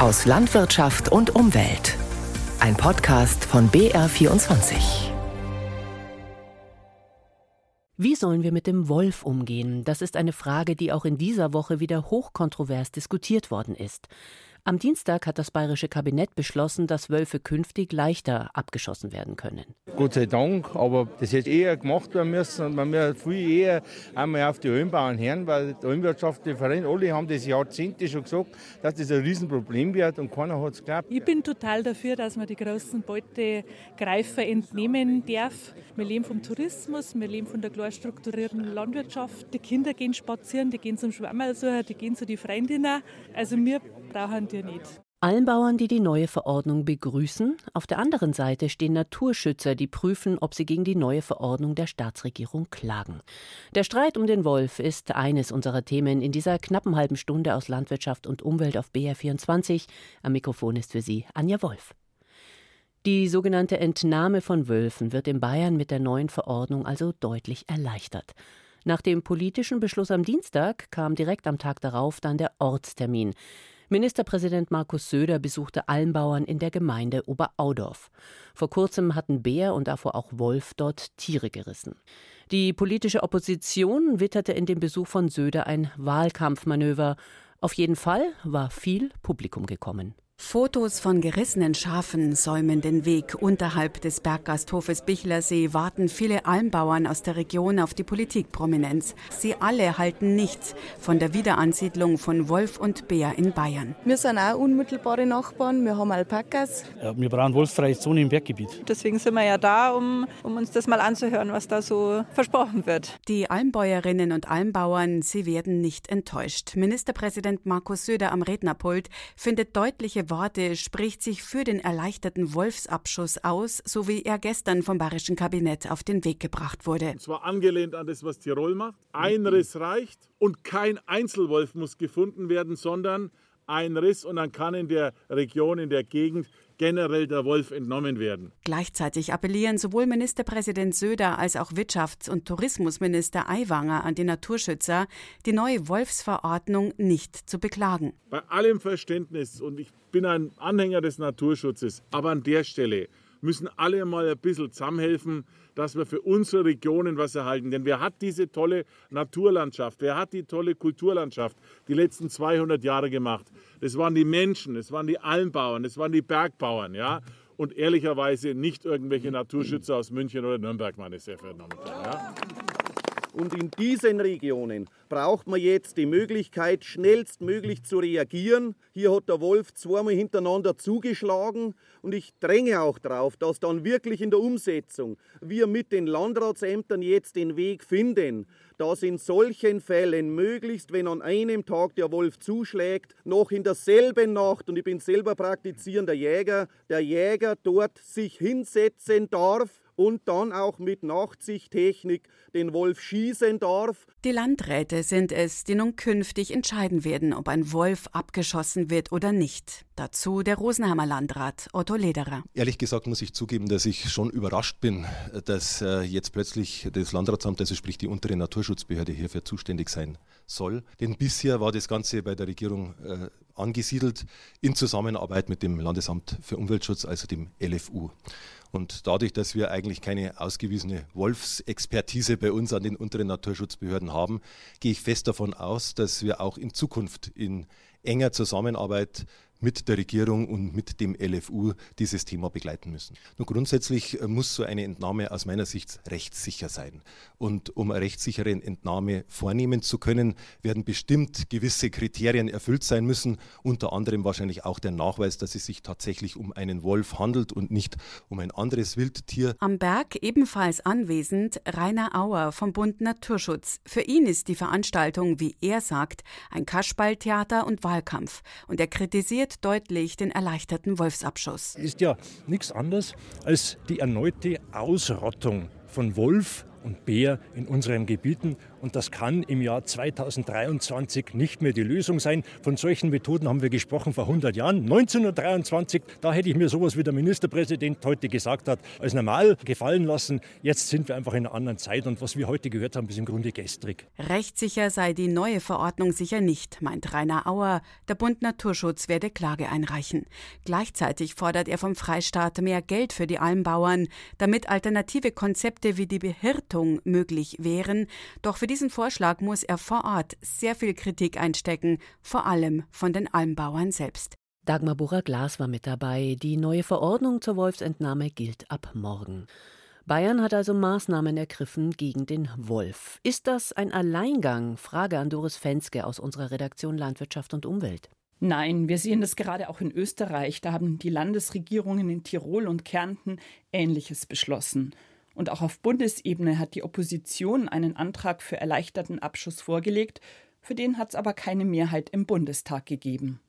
aus Landwirtschaft und Umwelt. Ein Podcast von BR24. Wie sollen wir mit dem Wolf umgehen? Das ist eine Frage, die auch in dieser Woche wieder hochkontrovers diskutiert worden ist. Am Dienstag hat das bayerische Kabinett beschlossen, dass Wölfe künftig leichter abgeschossen werden können. Gott sei Dank, aber das hätte eher gemacht werden müssen und man muss viel eher einmal auf die Almbauern hören, weil die almwirtschaftlichen Vereine, alle haben das Jahrzehnte schon gesagt, dass das ein Riesenproblem wird und keiner hat es geglaubt. Ich bin total dafür, dass man die großen Beutegreifer entnehmen darf. Wir leben vom Tourismus, wir leben von der klar strukturierten Landwirtschaft. Die Kinder gehen spazieren, die gehen zum Schwammerl die gehen zu den Freundinnen. Also wir brauchen die nicht. Allen Bauern, die die neue Verordnung begrüßen. Auf der anderen Seite stehen Naturschützer, die prüfen, ob sie gegen die neue Verordnung der Staatsregierung klagen. Der Streit um den Wolf ist eines unserer Themen in dieser knappen halben Stunde aus Landwirtschaft und Umwelt auf BR24. Am Mikrofon ist für Sie Anja Wolf. Die sogenannte Entnahme von Wölfen wird in Bayern mit der neuen Verordnung also deutlich erleichtert. Nach dem politischen Beschluss am Dienstag kam direkt am Tag darauf dann der Ortstermin. Ministerpräsident Markus Söder besuchte Almbauern in der Gemeinde Oberaudorf. Vor kurzem hatten Bär und davor auch Wolf dort Tiere gerissen. Die politische Opposition witterte in dem Besuch von Söder ein Wahlkampfmanöver. Auf jeden Fall war viel Publikum gekommen. Fotos von gerissenen Schafen säumen den Weg. Unterhalb des Berggasthofes Bichlersee warten viele Almbauern aus der Region auf die Politikprominenz. Sie alle halten nichts von der Wiederansiedlung von Wolf und Bär in Bayern. Wir sind auch unmittelbare Nachbarn. Wir haben Alpakas. Ja, wir brauchen wolffreie Zone im Berggebiet. Deswegen sind wir ja da, um, um uns das mal anzuhören, was da so versprochen wird. Die Almbäuerinnen und Almbauern, sie werden nicht enttäuscht. Ministerpräsident Markus Söder am Rednerpult findet deutliche Worte spricht sich für den erleichterten Wolfsabschuss aus, so wie er gestern vom bayerischen Kabinett auf den Weg gebracht wurde. Und zwar angelehnt an das, was Tirol macht. Ein Riss reicht und kein Einzelwolf muss gefunden werden, sondern ein Riss und dann kann in der Region, in der Gegend generell der Wolf entnommen werden. Gleichzeitig appellieren sowohl Ministerpräsident Söder als auch Wirtschafts- und Tourismusminister Aiwanger an die Naturschützer, die neue Wolfsverordnung nicht zu beklagen. Bei allem Verständnis, und ich bin ein Anhänger des Naturschutzes, aber an der Stelle müssen alle mal ein bisschen zusammenhelfen, dass wir für unsere Regionen was erhalten. Denn wer hat diese tolle Naturlandschaft, wer hat die tolle Kulturlandschaft die letzten 200 Jahre gemacht? Das waren die Menschen, das waren die Almbauern, das waren die Bergbauern, ja. Und ehrlicherweise nicht irgendwelche Naturschützer aus München oder Nürnberg, meine sehr verehrten Damen und Herren. Ja? Und in diesen Regionen braucht man jetzt die Möglichkeit, schnellstmöglich zu reagieren. Hier hat der Wolf zweimal hintereinander zugeschlagen und ich dränge auch darauf, dass dann wirklich in der Umsetzung wir mit den Landratsämtern jetzt den Weg finden, dass in solchen Fällen möglichst, wenn an einem Tag der Wolf zuschlägt, noch in derselben Nacht, und ich bin selber praktizierender Jäger, der Jäger dort sich hinsetzen darf und dann auch mit Nachtsichttechnik den Wolf schießen darf. Die Landräte sind es, die nun künftig entscheiden werden, ob ein Wolf abgeschossen wird oder nicht. Dazu der Rosenheimer Landrat Otto Lederer. Ehrlich gesagt muss ich zugeben, dass ich schon überrascht bin, dass äh, jetzt plötzlich das Landratsamt, also sprich die untere Naturschutzbehörde, hierfür zuständig sein soll. Denn bisher war das Ganze bei der Regierung äh, angesiedelt in Zusammenarbeit mit dem Landesamt für Umweltschutz, also dem LFU. Und dadurch, dass wir eigentlich keine ausgewiesene Wolfsexpertise bei uns an den unteren Naturschutzbehörden haben, gehe ich fest davon aus, dass wir auch in Zukunft in enger Zusammenarbeit mit der Regierung und mit dem LFU dieses Thema begleiten müssen. Nun grundsätzlich muss so eine Entnahme aus meiner Sicht rechtssicher sein. Und um eine rechtssichere Entnahme vornehmen zu können, werden bestimmt gewisse Kriterien erfüllt sein müssen, unter anderem wahrscheinlich auch der Nachweis, dass es sich tatsächlich um einen Wolf handelt und nicht um ein anderes Wildtier. Am Berg ebenfalls anwesend Rainer Auer vom Bund Naturschutz. Für ihn ist die Veranstaltung, wie er sagt, ein Kaschballtheater und Wahlkampf. Und er kritisiert deutlich den erleichterten Wolfsabschuss. Ist ja nichts anderes als die erneute Ausrottung von Wolf und Bär in unseren Gebieten Und das kann im Jahr 2023 nicht mehr die Lösung sein. Von solchen Methoden haben wir gesprochen vor 100 Jahren. 1923, da hätte ich mir sowas wie der Ministerpräsident heute gesagt hat, als normal gefallen lassen. Jetzt sind wir einfach in einer anderen Zeit und was wir heute gehört haben, ist im Grunde gestrig. Rechtssicher sei die neue Verordnung sicher nicht, meint Rainer Auer. Der Bund Naturschutz werde Klage einreichen. Gleichzeitig fordert er vom Freistaat mehr Geld für die Almbauern, damit alternative Konzepte wie die Behirtung möglich wären. Doch für diesen Vorschlag muss er vor Ort sehr viel Kritik einstecken, vor allem von den Almbauern selbst. Dagmar Bucher-Glas war mit dabei. Die neue Verordnung zur Wolfsentnahme gilt ab morgen. Bayern hat also Maßnahmen ergriffen gegen den Wolf. Ist das ein Alleingang? Frage an Doris Fenske aus unserer Redaktion Landwirtschaft und Umwelt. Nein, wir sehen das gerade auch in Österreich. Da haben die Landesregierungen in Tirol und Kärnten Ähnliches beschlossen. Und auch auf Bundesebene hat die Opposition einen Antrag für erleichterten Abschuss vorgelegt. Für den hat es aber keine Mehrheit im Bundestag gegeben.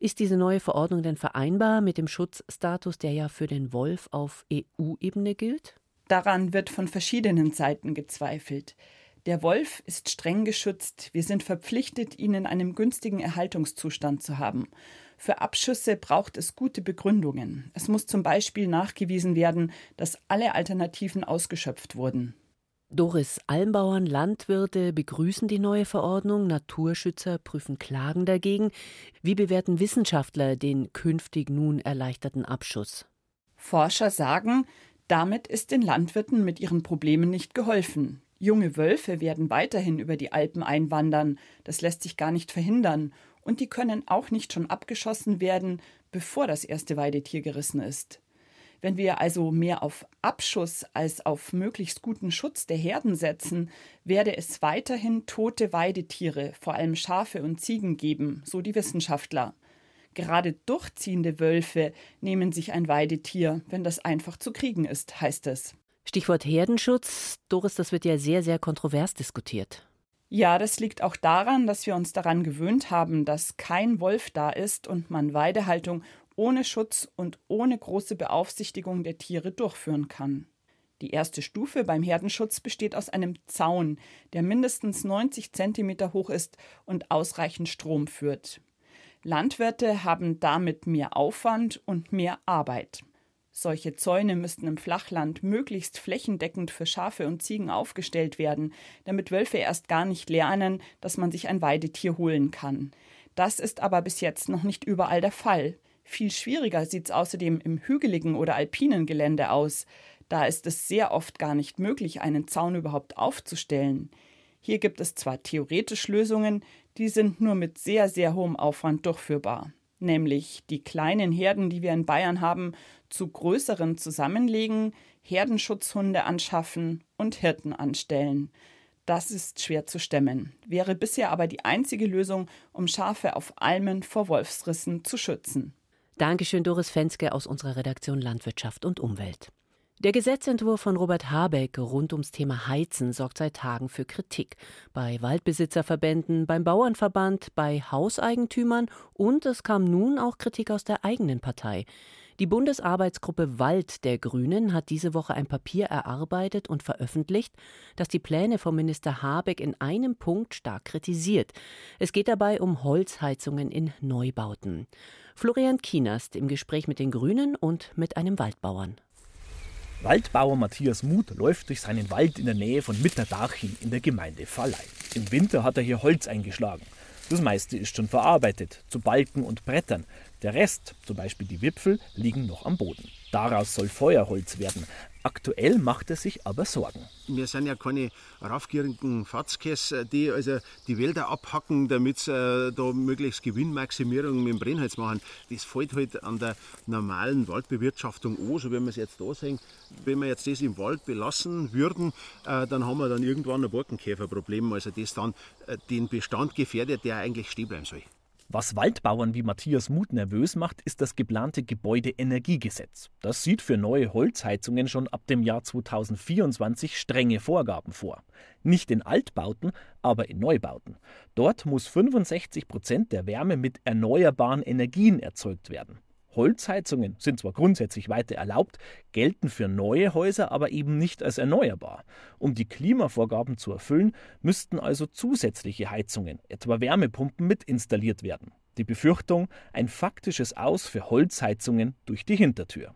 Ist diese neue Verordnung denn vereinbar mit dem Schutzstatus, der ja für den Wolf auf EU-Ebene gilt? Daran wird von verschiedenen Seiten gezweifelt. Der Wolf ist streng geschützt. Wir sind verpflichtet, ihn in einem günstigen Erhaltungszustand zu haben. Für Abschüsse braucht es gute Begründungen. Es muss zum Beispiel nachgewiesen werden, dass alle Alternativen ausgeschöpft wurden. Doris Almbauern, Landwirte begrüßen die neue Verordnung, Naturschützer prüfen Klagen dagegen. Wie bewerten Wissenschaftler den künftig nun erleichterten Abschuss? Forscher sagen, damit ist den Landwirten mit ihren Problemen nicht geholfen. Junge Wölfe werden weiterhin über die Alpen einwandern, das lässt sich gar nicht verhindern, und die können auch nicht schon abgeschossen werden, bevor das erste Weidetier gerissen ist. Wenn wir also mehr auf Abschuss als auf möglichst guten Schutz der Herden setzen, werde es weiterhin tote Weidetiere, vor allem Schafe und Ziegen geben, so die Wissenschaftler. Gerade durchziehende Wölfe nehmen sich ein Weidetier, wenn das einfach zu kriegen ist, heißt es. Stichwort Herdenschutz. Doris, das wird ja sehr, sehr kontrovers diskutiert. Ja, das liegt auch daran, dass wir uns daran gewöhnt haben, dass kein Wolf da ist und man Weidehaltung ohne Schutz und ohne große Beaufsichtigung der Tiere durchführen kann. Die erste Stufe beim Herdenschutz besteht aus einem Zaun, der mindestens 90 Zentimeter hoch ist und ausreichend Strom führt. Landwirte haben damit mehr Aufwand und mehr Arbeit. Solche Zäune müssten im Flachland möglichst flächendeckend für Schafe und Ziegen aufgestellt werden, damit Wölfe erst gar nicht lernen, dass man sich ein Weidetier holen kann. Das ist aber bis jetzt noch nicht überall der Fall. Viel schwieriger sieht es außerdem im hügeligen oder alpinen Gelände aus. Da ist es sehr oft gar nicht möglich, einen Zaun überhaupt aufzustellen. Hier gibt es zwar theoretisch Lösungen, die sind nur mit sehr, sehr hohem Aufwand durchführbar nämlich die kleinen Herden, die wir in Bayern haben, zu größeren zusammenlegen, Herdenschutzhunde anschaffen und Hirten anstellen. Das ist schwer zu stemmen, wäre bisher aber die einzige Lösung, um Schafe auf Almen vor Wolfsrissen zu schützen. Dankeschön, Doris Fenske aus unserer Redaktion Landwirtschaft und Umwelt. Der Gesetzentwurf von Robert Habeck rund ums Thema Heizen sorgt seit Tagen für Kritik. Bei Waldbesitzerverbänden, beim Bauernverband, bei Hauseigentümern und es kam nun auch Kritik aus der eigenen Partei. Die Bundesarbeitsgruppe Wald der Grünen hat diese Woche ein Papier erarbeitet und veröffentlicht, das die Pläne vom Minister Habeck in einem Punkt stark kritisiert. Es geht dabei um Holzheizungen in Neubauten. Florian Kienast im Gespräch mit den Grünen und mit einem Waldbauern. Waldbauer Matthias Muth läuft durch seinen Wald in der Nähe von Mitterdaching in der Gemeinde Vallei. Im Winter hat er hier Holz eingeschlagen. Das meiste ist schon verarbeitet, zu Balken und Brettern. Der Rest, zum Beispiel die Wipfel, liegen noch am Boden. Daraus soll Feuerholz werden. Aktuell macht er sich aber Sorgen. Wir sind ja keine raufgierigen Fatzkes, die also die Wälder abhacken, damit sie äh, da möglichst Gewinnmaximierung mit dem Brennholz machen. Das fällt halt an der normalen Waldbewirtschaftung an, so wie wir es jetzt da sehen. Wenn wir jetzt das im Wald belassen würden, äh, dann haben wir dann irgendwann ein Borkenkäferproblem, also das dann äh, den Bestand gefährdet, der eigentlich stehen bleiben soll. Was Waldbauern wie Matthias Muth nervös macht, ist das geplante Gebäudeenergiegesetz. Das sieht für neue Holzheizungen schon ab dem Jahr 2024 strenge Vorgaben vor. Nicht in Altbauten, aber in Neubauten. Dort muss 65 Prozent der Wärme mit erneuerbaren Energien erzeugt werden. Holzheizungen sind zwar grundsätzlich weiter erlaubt, gelten für neue Häuser aber eben nicht als erneuerbar. Um die Klimavorgaben zu erfüllen, müssten also zusätzliche Heizungen, etwa Wärmepumpen, mit installiert werden. Die Befürchtung, ein faktisches Aus für Holzheizungen durch die Hintertür.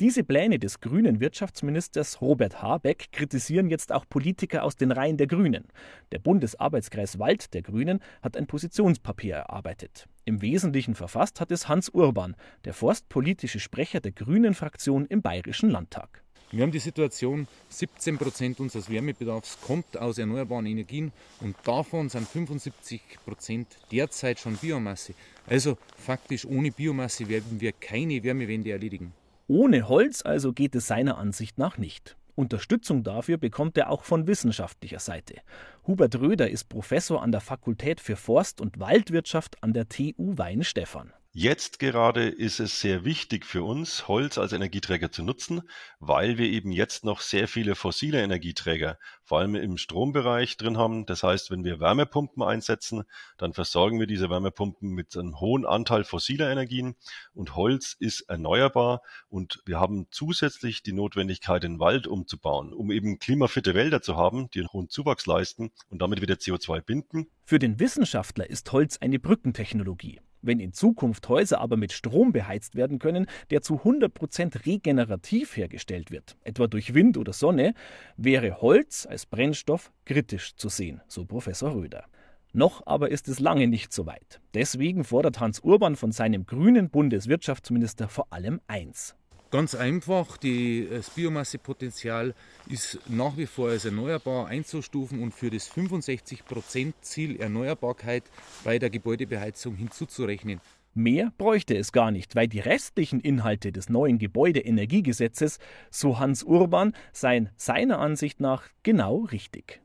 Diese Pläne des grünen Wirtschaftsministers Robert Habeck kritisieren jetzt auch Politiker aus den Reihen der Grünen. Der Bundesarbeitskreis Wald der Grünen hat ein Positionspapier erarbeitet. Im Wesentlichen verfasst hat es Hans Urban, der forstpolitische Sprecher der Grünen Fraktion im Bayerischen Landtag. Wir haben die Situation, 17 Prozent unseres Wärmebedarfs kommt aus erneuerbaren Energien und davon sind 75 Prozent derzeit schon Biomasse. Also faktisch ohne Biomasse werden wir keine Wärmewende erledigen. Ohne Holz also geht es seiner Ansicht nach nicht. Unterstützung dafür bekommt er auch von wissenschaftlicher Seite. Hubert Röder ist Professor an der Fakultät für Forst- und Waldwirtschaft an der TU Weihenstephan. Jetzt gerade ist es sehr wichtig für uns, Holz als Energieträger zu nutzen, weil wir eben jetzt noch sehr viele fossile Energieträger, vor allem im Strombereich drin haben. Das heißt, wenn wir Wärmepumpen einsetzen, dann versorgen wir diese Wärmepumpen mit einem hohen Anteil fossiler Energien und Holz ist erneuerbar und wir haben zusätzlich die Notwendigkeit, den Wald umzubauen, um eben klimafitte Wälder zu haben, die einen hohen Zuwachs leisten und damit wieder CO2 binden. Für den Wissenschaftler ist Holz eine Brückentechnologie. Wenn in Zukunft Häuser aber mit Strom beheizt werden können, der zu 100% regenerativ hergestellt wird, etwa durch Wind oder Sonne, wäre Holz als Brennstoff kritisch zu sehen, so Professor Röder. Noch aber ist es lange nicht so weit. Deswegen fordert Hans Urban von seinem grünen Bundeswirtschaftsminister vor allem eins. Ganz einfach, die, das Biomassepotenzial ist nach wie vor als erneuerbar einzustufen und für das 65%-Ziel Erneuerbarkeit bei der Gebäudebeheizung hinzuzurechnen. Mehr bräuchte es gar nicht, weil die restlichen Inhalte des neuen Gebäudeenergiegesetzes, so Hans Urban, seien seiner Ansicht nach genau richtig.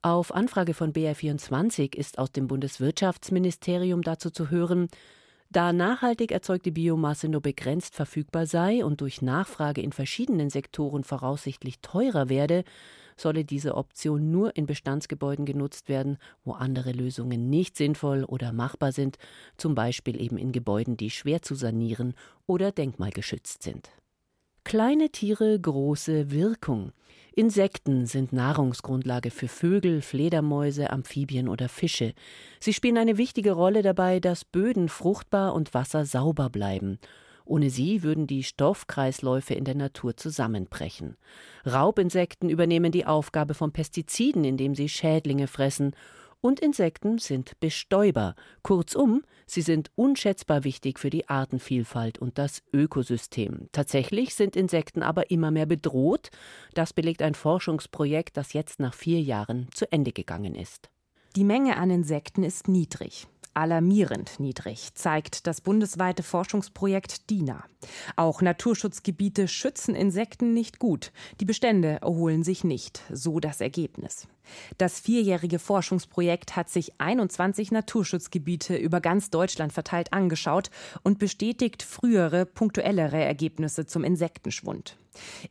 Auf Anfrage von BR24 ist aus dem Bundeswirtschaftsministerium dazu zu hören, da nachhaltig erzeugte Biomasse nur begrenzt verfügbar sei und durch Nachfrage in verschiedenen Sektoren voraussichtlich teurer werde, solle diese Option nur in Bestandsgebäuden genutzt werden, wo andere Lösungen nicht sinnvoll oder machbar sind, zum Beispiel eben in Gebäuden, die schwer zu sanieren oder denkmalgeschützt sind. Kleine Tiere, große Wirkung. Insekten sind Nahrungsgrundlage für Vögel, Fledermäuse, Amphibien oder Fische. Sie spielen eine wichtige Rolle dabei, dass Böden fruchtbar und Wasser sauber bleiben. Ohne sie würden die Stoffkreisläufe in der Natur zusammenbrechen. Raubinsekten übernehmen die Aufgabe von Pestiziden, indem sie Schädlinge fressen und Insekten sind Bestäuber. Kurzum, sie sind unschätzbar wichtig für die Artenvielfalt und das Ökosystem. Tatsächlich sind Insekten aber immer mehr bedroht. Das belegt ein Forschungsprojekt, das jetzt nach vier Jahren zu Ende gegangen ist. Die Menge an Insekten ist niedrig alarmierend niedrig, zeigt das bundesweite Forschungsprojekt DINA. Auch Naturschutzgebiete schützen Insekten nicht gut. Die Bestände erholen sich nicht, so das Ergebnis. Das vierjährige Forschungsprojekt hat sich 21 Naturschutzgebiete über ganz Deutschland verteilt angeschaut und bestätigt frühere, punktuellere Ergebnisse zum Insektenschwund.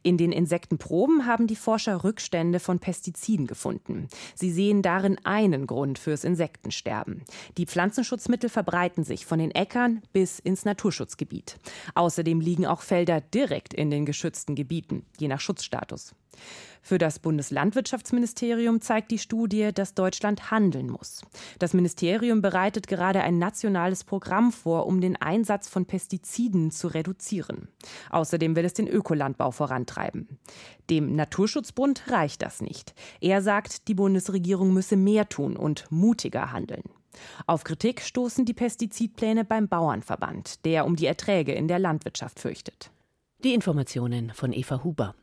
In den Insektenproben haben die Forscher Rückstände von Pestiziden gefunden. Sie sehen darin einen Grund fürs Insektensterben. Die Pflanzenschutzmittel verbreiten sich von den Äckern bis ins Naturschutzgebiet. Außerdem liegen auch Felder direkt in den geschützten Gebieten, je nach Schutzstatus. Für das Bundeslandwirtschaftsministerium zeigt die Studie, dass Deutschland handeln muss. Das Ministerium bereitet gerade ein nationales Programm vor, um den Einsatz von Pestiziden zu reduzieren. Außerdem will es den Ökolandbau vorantreiben. Dem Naturschutzbund reicht das nicht. Er sagt, die Bundesregierung müsse mehr tun und mutiger handeln. Auf Kritik stoßen die Pestizidpläne beim Bauernverband, der um die Erträge in der Landwirtschaft fürchtet. Die Informationen von Eva Huber.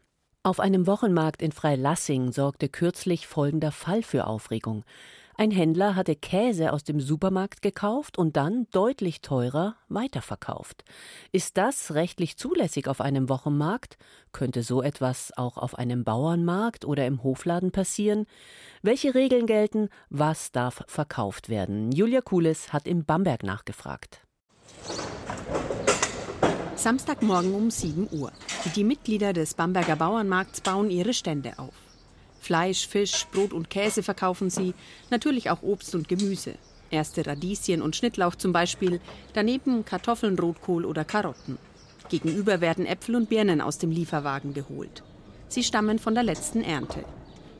Auf einem Wochenmarkt in Freilassing sorgte kürzlich folgender Fall für Aufregung. Ein Händler hatte Käse aus dem Supermarkt gekauft und dann deutlich teurer weiterverkauft. Ist das rechtlich zulässig auf einem Wochenmarkt? Könnte so etwas auch auf einem Bauernmarkt oder im Hofladen passieren? Welche Regeln gelten? Was darf verkauft werden? Julia Kulis hat im Bamberg nachgefragt. Samstagmorgen um 7 Uhr. Die Mitglieder des Bamberger Bauernmarkts bauen ihre Stände auf. Fleisch, Fisch, Brot und Käse verkaufen sie, natürlich auch Obst und Gemüse. Erste Radieschen und Schnittlauch zum Beispiel, daneben Kartoffeln, Rotkohl oder Karotten. Gegenüber werden Äpfel und Birnen aus dem Lieferwagen geholt. Sie stammen von der letzten Ernte.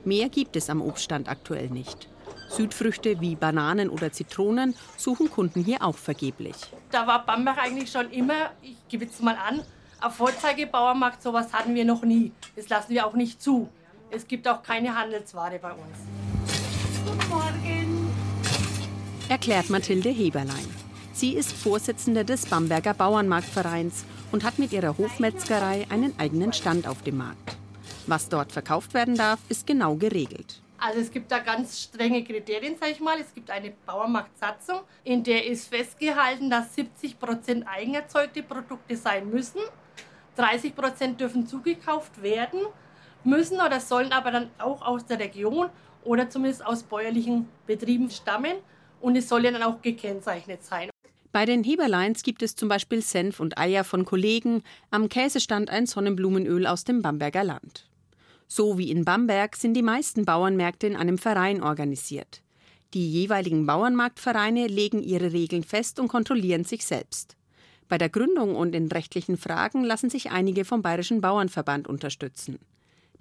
Mehr gibt es am Obststand aktuell nicht. Südfrüchte wie Bananen oder Zitronen suchen Kunden hier auch vergeblich. Da war Bamberg eigentlich schon immer, ich gebe jetzt mal an, auf Vorzeigebauermarkt, sowas hatten wir noch nie. Das lassen wir auch nicht zu. Es gibt auch keine Handelsware bei uns. Guten Morgen. Erklärt Mathilde Heberlein. Sie ist Vorsitzende des Bamberger Bauernmarktvereins und hat mit ihrer Hofmetzgerei einen eigenen Stand auf dem Markt. Was dort verkauft werden darf, ist genau geregelt. Also es gibt da ganz strenge Kriterien, sage ich mal. Es gibt eine Bauernmarktsatzung, in der ist festgehalten, dass 70 Prozent eigenerzeugte Produkte sein müssen. 30 Prozent dürfen zugekauft werden, müssen oder sollen aber dann auch aus der Region oder zumindest aus bäuerlichen Betrieben stammen. Und es soll ja dann auch gekennzeichnet sein. Bei den Heberleins gibt es zum Beispiel Senf und Eier von Kollegen, am Käsestand ein Sonnenblumenöl aus dem Bamberger Land. So wie in Bamberg sind die meisten Bauernmärkte in einem Verein organisiert. Die jeweiligen Bauernmarktvereine legen ihre Regeln fest und kontrollieren sich selbst. Bei der Gründung und in rechtlichen Fragen lassen sich einige vom Bayerischen Bauernverband unterstützen.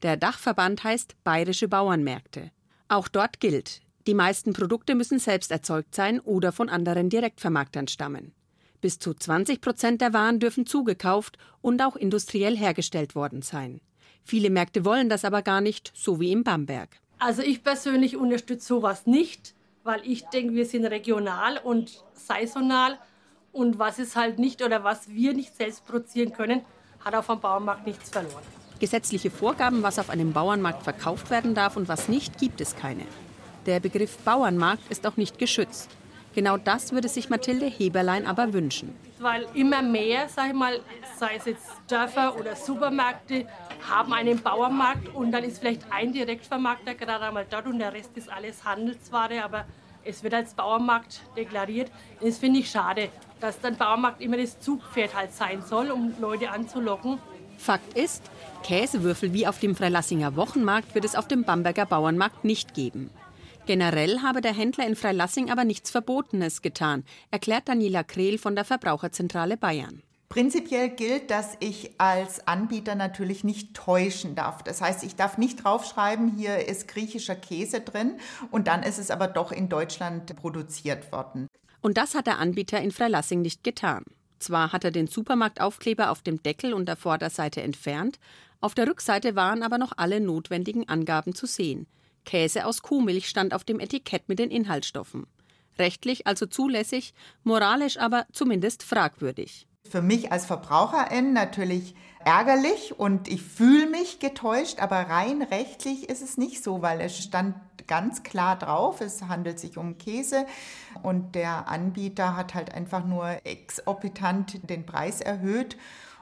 Der Dachverband heißt Bayerische Bauernmärkte. Auch dort gilt, die meisten Produkte müssen selbst erzeugt sein oder von anderen Direktvermarktern stammen. Bis zu 20 Prozent der Waren dürfen zugekauft und auch industriell hergestellt worden sein. Viele Märkte wollen das aber gar nicht, so wie in Bamberg. Also ich persönlich unterstütze sowas nicht, weil ich denke, wir sind regional und saisonal und was es halt nicht oder was wir nicht selbst produzieren können, hat auf dem Bauernmarkt nichts verloren. Gesetzliche Vorgaben, was auf einem Bauernmarkt verkauft werden darf und was nicht, gibt es keine. Der Begriff Bauernmarkt ist auch nicht geschützt. Genau das würde sich Mathilde Heberlein aber wünschen. Weil immer mehr, sag ich mal, sei es jetzt Dörfer oder Supermärkte, haben einen Bauernmarkt und dann ist vielleicht ein Direktvermarkter gerade einmal dort und der Rest ist alles Handelsware, aber es wird als Bauernmarkt deklariert. Das finde ich schade, dass dann Bauernmarkt immer das Zugpferd halt sein soll, um Leute anzulocken. Fakt ist, Käsewürfel wie auf dem Freilassinger Wochenmarkt wird es auf dem Bamberger Bauernmarkt nicht geben. Generell habe der Händler in Freilassing aber nichts Verbotenes getan, erklärt Daniela Krehl von der Verbraucherzentrale Bayern. Prinzipiell gilt, dass ich als Anbieter natürlich nicht täuschen darf. Das heißt, ich darf nicht draufschreiben, hier ist griechischer Käse drin und dann ist es aber doch in Deutschland produziert worden. Und das hat der Anbieter in Freilassing nicht getan. Zwar hat er den Supermarktaufkleber auf dem Deckel und der Vorderseite entfernt, auf der Rückseite waren aber noch alle notwendigen Angaben zu sehen. Käse aus Kuhmilch stand auf dem Etikett mit den Inhaltsstoffen. Rechtlich also zulässig, moralisch aber zumindest fragwürdig. Für mich als Verbraucherin natürlich ärgerlich und ich fühle mich getäuscht, aber rein rechtlich ist es nicht so, weil es stand ganz klar drauf, es handelt sich um Käse und der Anbieter hat halt einfach nur exorbitant den Preis erhöht,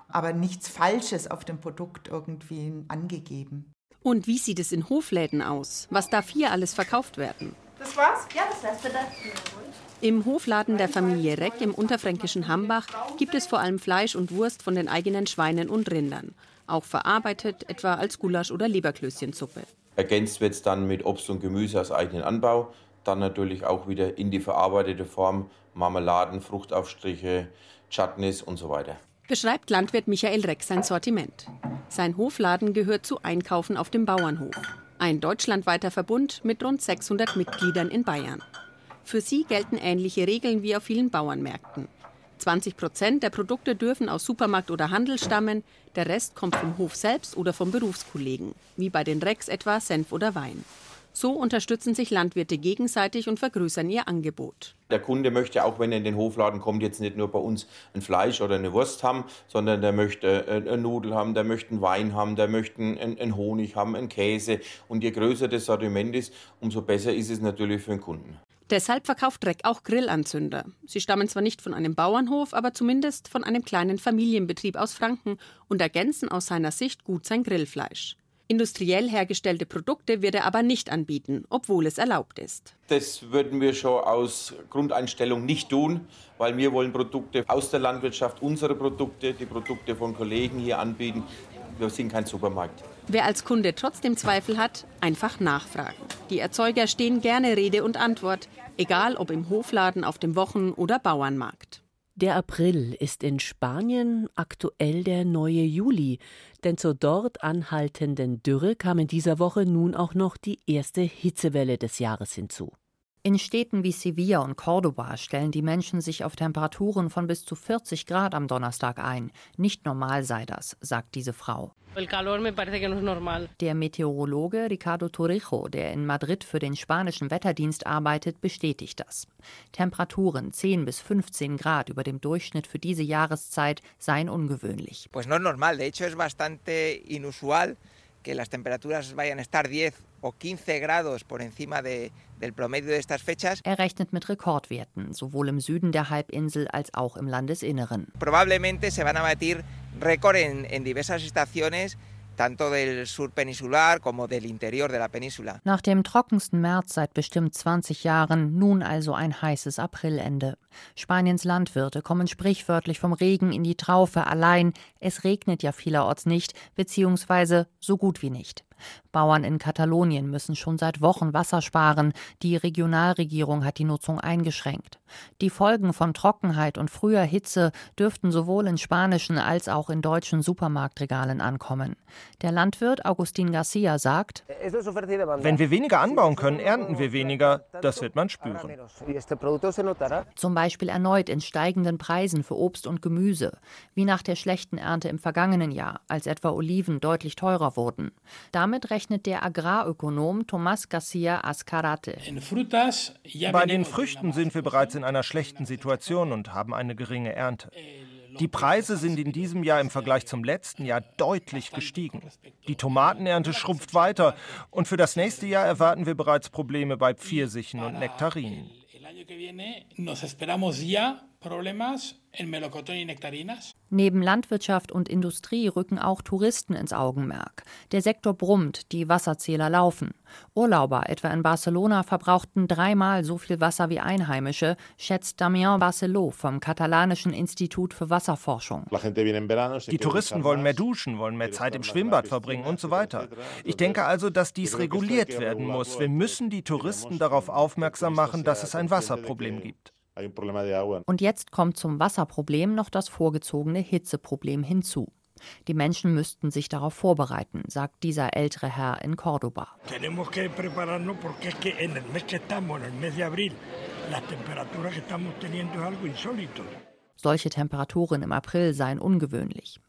aber nichts Falsches auf dem Produkt irgendwie angegeben. Und wie sieht es in Hofläden aus? Was darf hier alles verkauft werden? Das war's? Ja, das wär's bitte. Im Hofladen der Familie Reck im unterfränkischen Hambach gibt es vor allem Fleisch und Wurst von den eigenen Schweinen und Rindern. Auch verarbeitet, etwa als Gulasch- oder Leberklößchensuppe. Ergänzt wird es dann mit Obst und Gemüse aus eigenen Anbau. Dann natürlich auch wieder in die verarbeitete Form Marmeladen, Fruchtaufstriche, Chutneys und so weiter beschreibt Landwirt Michael Reck sein Sortiment. Sein Hofladen gehört zu Einkaufen auf dem Bauernhof. Ein deutschlandweiter Verbund mit rund 600 Mitgliedern in Bayern. Für sie gelten ähnliche Regeln wie auf vielen Bauernmärkten. 20 Prozent der Produkte dürfen aus Supermarkt oder Handel stammen, der Rest kommt vom Hof selbst oder vom Berufskollegen, wie bei den Recks etwa Senf oder Wein. So unterstützen sich Landwirte gegenseitig und vergrößern ihr Angebot. Der Kunde möchte, auch wenn er in den Hofladen kommt, jetzt nicht nur bei uns ein Fleisch oder eine Wurst haben, sondern der möchte eine Nudel haben, der möchte einen Wein haben, der möchte einen Honig haben, einen Käse. Und je größer das Sortiment ist, umso besser ist es natürlich für den Kunden. Deshalb verkauft Reck auch Grillanzünder. Sie stammen zwar nicht von einem Bauernhof, aber zumindest von einem kleinen Familienbetrieb aus Franken und ergänzen aus seiner Sicht gut sein Grillfleisch. Industriell hergestellte Produkte wird er aber nicht anbieten, obwohl es erlaubt ist. Das würden wir schon aus Grundeinstellung nicht tun, weil wir wollen Produkte aus der Landwirtschaft, unsere Produkte, die Produkte von Kollegen hier anbieten. Wir sind kein Supermarkt. Wer als Kunde trotzdem Zweifel hat, einfach nachfragen. Die Erzeuger stehen gerne Rede und Antwort, egal ob im Hofladen, auf dem Wochen- oder Bauernmarkt. Der April ist in Spanien aktuell der neue Juli, denn zur dort anhaltenden Dürre kam in dieser Woche nun auch noch die erste Hitzewelle des Jahres hinzu. In Städten wie Sevilla und Cordoba stellen die Menschen sich auf Temperaturen von bis zu 40 Grad am Donnerstag ein. Nicht normal sei das, sagt diese Frau. Der Meteorologe Ricardo Torrijo, der in Madrid für den spanischen Wetterdienst arbeitet, bestätigt das. Temperaturen 10 bis 15 Grad über dem Durchschnitt für diese Jahreszeit seien ungewöhnlich. Pues no es normal, de hecho es bastante inusual que las temperaturas vayan a estar 10 o 15 grados por encima de, del promedio de estas fechas. Er rechnet mit Rekordwerten, sowohl im Süden der Halbinsel als auch im Landesinneren. Probablemente se van a batir récord en, en diversas estaciones tanto del sur peninsular como del interior de la península. Nach dem trockensten März seit bestimmt 20 Jahren, nun also ein heißes Aprilende. Spaniens Landwirte kommen sprichwörtlich vom Regen in die Traufe allein. Es regnet ja vielerorts nicht, beziehungsweise so gut wie nicht. Bauern in Katalonien müssen schon seit Wochen Wasser sparen. Die Regionalregierung hat die Nutzung eingeschränkt. Die Folgen von Trockenheit und früher Hitze dürften sowohl in spanischen als auch in deutschen Supermarktregalen ankommen. Der Landwirt Agustin Garcia sagt: Wenn wir weniger anbauen können, ernten wir weniger. Das wird man spüren. Zum Beispiel erneut in steigenden Preisen für Obst und Gemüse, wie nach der schlechten Ernte im vergangenen Jahr, als etwa Oliven deutlich teurer wurden. Damit rechnet der Agrarökonom Tomás Garcia Ascarate. Bei den Früchten sind wir bereits in einer schlechten Situation und haben eine geringe Ernte. Die Preise sind in diesem Jahr im Vergleich zum letzten Jahr deutlich gestiegen. Die Tomatenernte schrumpft weiter und für das nächste Jahr erwarten wir bereits Probleme bei Pfirsichen und Nektarinen. Neben Landwirtschaft und Industrie rücken auch Touristen ins Augenmerk. Der Sektor brummt, die Wasserzähler laufen. Urlauber, etwa in Barcelona, verbrauchten dreimal so viel Wasser wie Einheimische, schätzt Damien Barceló vom katalanischen Institut für Wasserforschung. Die Touristen wollen mehr duschen, wollen mehr Zeit im Schwimmbad verbringen und so weiter. Ich denke also, dass dies reguliert werden muss. Wir müssen die Touristen darauf aufmerksam machen, dass es ein Wasserproblem gibt. Und jetzt kommt zum Wasserproblem noch das vorgezogene Hitzeproblem hinzu. Die Menschen müssten sich darauf vorbereiten, sagt dieser ältere Herr in Cordoba. Solche Temperaturen im April seien ungewöhnlich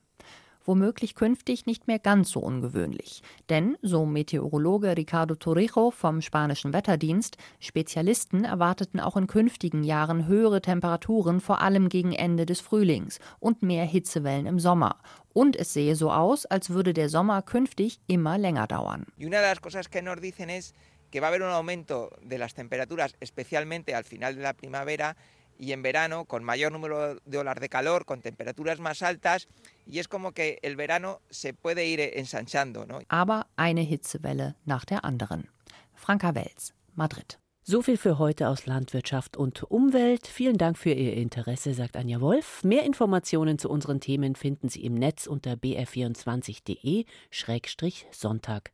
womöglich künftig nicht mehr ganz so ungewöhnlich. Denn, so Meteorologe Ricardo Torrijo vom spanischen Wetterdienst, Spezialisten erwarteten auch in künftigen Jahren höhere Temperaturen, vor allem gegen Ende des Frühlings und mehr Hitzewellen im Sommer. Und es sehe so aus, als würde der Sommer künftig immer länger dauern. Que va a haber un aumento de las temperaturas, especialmente al final de la primavera, y en verano con mayor número de olas de calor, con temperaturas más altas y es como que el verano se puede ir ensanchando. ¿no? Aber eine Hitzewelle nach der anderen. Franka Welz, Madrid. So viel für heute aus Landwirtschaft und Umwelt. Vielen Dank für Ihr Interesse, sagt Anja Wolf. Mehr Informationen zu unseren Themen finden Sie im Netz unter br24.de-sonntag.